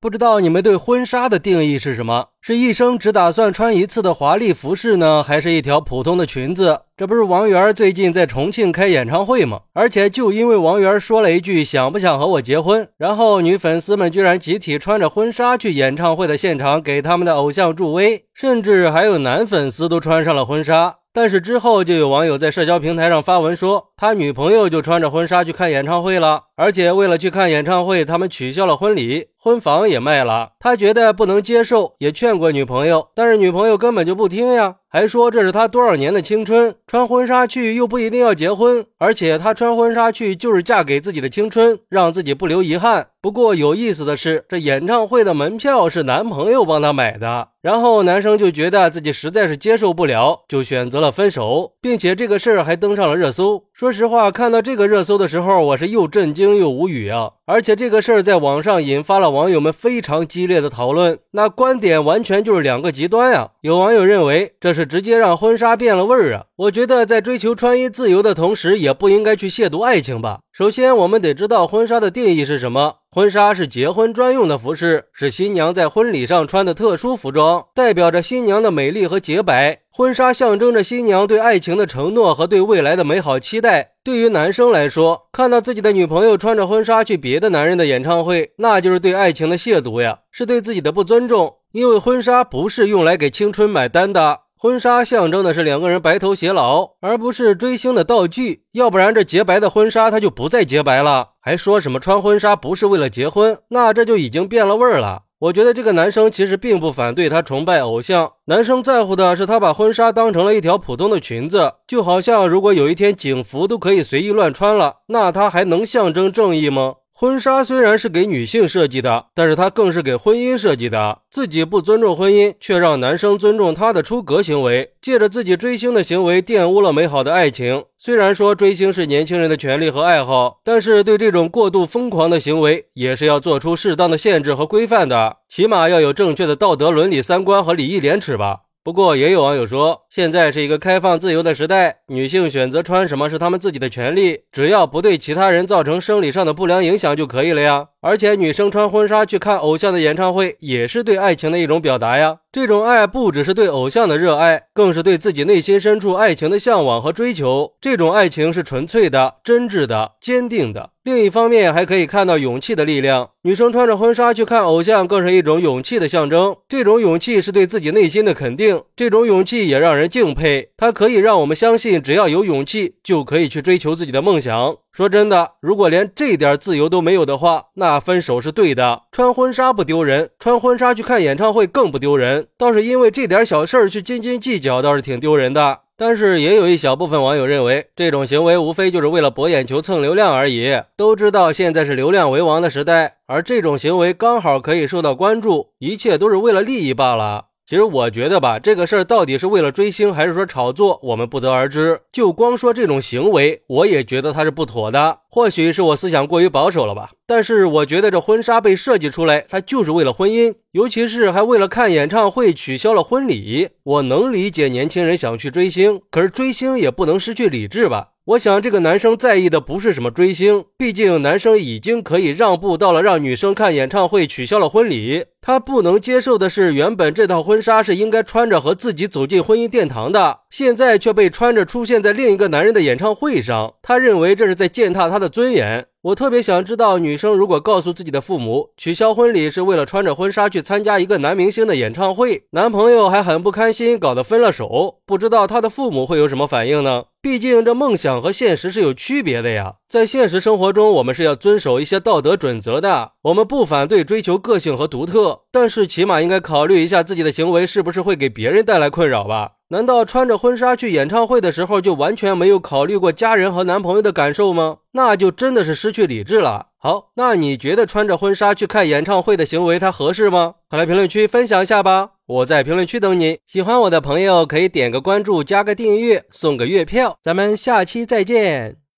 不知道你们对婚纱的定义是什么？是一生只打算穿一次的华丽服饰呢，还是一条普通的裙子？这不是王源最近在重庆开演唱会吗？而且就因为王源说了一句“想不想和我结婚”，然后女粉丝们居然集体穿着婚纱去演唱会的现场给他们的偶像助威，甚至还有男粉丝都穿上了婚纱。但是之后就有网友在社交平台上发文说，他女朋友就穿着婚纱去看演唱会了，而且为了去看演唱会，他们取消了婚礼，婚房也卖了。他觉得不能接受，也劝过女朋友，但是女朋友根本就不听呀，还说这是他多少年的青春，穿婚纱去又不一定要结婚，而且他穿婚纱去就是嫁给自己的青春，让自己不留遗憾。不过有意思的是，这演唱会的门票是男朋友帮他买的，然后男生就觉得自己实在是接受不了，就选择了分手，并且这个事儿还登上了热搜。说实话，看到这个热搜的时候，我是又震惊又无语啊！而且这个事儿在网上引发了网友们非常激烈的讨论，那观点完全就是两个极端呀。有网友认为这是是直接让婚纱变了味儿啊！我觉得在追求穿衣自由的同时，也不应该去亵渎爱情吧。首先，我们得知道婚纱的定义是什么。婚纱是结婚专用的服饰，是新娘在婚礼上穿的特殊服装，代表着新娘的美丽和洁白。婚纱象征着新娘对爱情的承诺和对未来的美好期待。对于男生来说，看到自己的女朋友穿着婚纱去别的男人的演唱会，那就是对爱情的亵渎呀，是对自己的不尊重。因为婚纱不是用来给青春买单的。婚纱象征的是两个人白头偕老，而不是追星的道具。要不然这洁白的婚纱它就不再洁白了。还说什么穿婚纱不是为了结婚，那这就已经变了味儿了。我觉得这个男生其实并不反对他崇拜偶像，男生在乎的是他把婚纱当成了一条普通的裙子，就好像如果有一天警服都可以随意乱穿了，那他还能象征正义吗？婚纱虽然是给女性设计的，但是它更是给婚姻设计的。自己不尊重婚姻，却让男生尊重他的出格行为，借着自己追星的行为玷污了美好的爱情。虽然说追星是年轻人的权利和爱好，但是对这种过度疯狂的行为，也是要做出适当的限制和规范的，起码要有正确的道德伦理三观和礼义廉耻吧。不过也有网友说，现在是一个开放自由的时代，女性选择穿什么是她们自己的权利，只要不对其他人造成生理上的不良影响就可以了呀。而且女生穿婚纱去看偶像的演唱会，也是对爱情的一种表达呀。这种爱不只是对偶像的热爱，更是对自己内心深处爱情的向往和追求。这种爱情是纯粹的、真挚的、坚定的。另一方面，还可以看到勇气的力量。女生穿着婚纱去看偶像，更是一种勇气的象征。这种勇气是对自己内心的肯定，这种勇气也让人敬佩。它可以让我们相信，只要有勇气，就可以去追求自己的梦想。说真的，如果连这点自由都没有的话，那分手是对的。穿婚纱不丢人，穿婚纱去看演唱会更不丢人。倒是因为这点小事儿去斤斤计较，倒是挺丢人的。但是也有一小部分网友认为，这种行为无非就是为了博眼球、蹭流量而已。都知道现在是流量为王的时代，而这种行为刚好可以受到关注，一切都是为了利益罢了。其实我觉得吧，这个事儿到底是为了追星还是说炒作，我们不得而知。就光说这种行为，我也觉得他是不妥的。或许是我思想过于保守了吧，但是我觉得这婚纱被设计出来，它就是为了婚姻，尤其是还为了看演唱会取消了婚礼。我能理解年轻人想去追星，可是追星也不能失去理智吧。我想这个男生在意的不是什么追星，毕竟男生已经可以让步到了让女生看演唱会取消了婚礼。他不能接受的是，原本这套婚纱是应该穿着和自己走进婚姻殿堂的，现在却被穿着出现在另一个男人的演唱会上。他认为这是在践踏他的尊严。我特别想知道，女生如果告诉自己的父母取消婚礼是为了穿着婚纱去参加一个男明星的演唱会，男朋友还很不开心，搞得分了手，不知道她的父母会有什么反应呢？毕竟这梦想和现实是有区别的呀。在现实生活中，我们是要遵守一些道德准则的。我们不反对追求个性和独特，但是起码应该考虑一下自己的行为是不是会给别人带来困扰吧。难道穿着婚纱去演唱会的时候就完全没有考虑过家人和男朋友的感受吗？那就真的是失去理智了。好，那你觉得穿着婚纱去看演唱会的行为它合适吗？快来评论区分享一下吧！我在评论区等你。喜欢我的朋友可以点个关注，加个订阅，送个月票。咱们下期再见。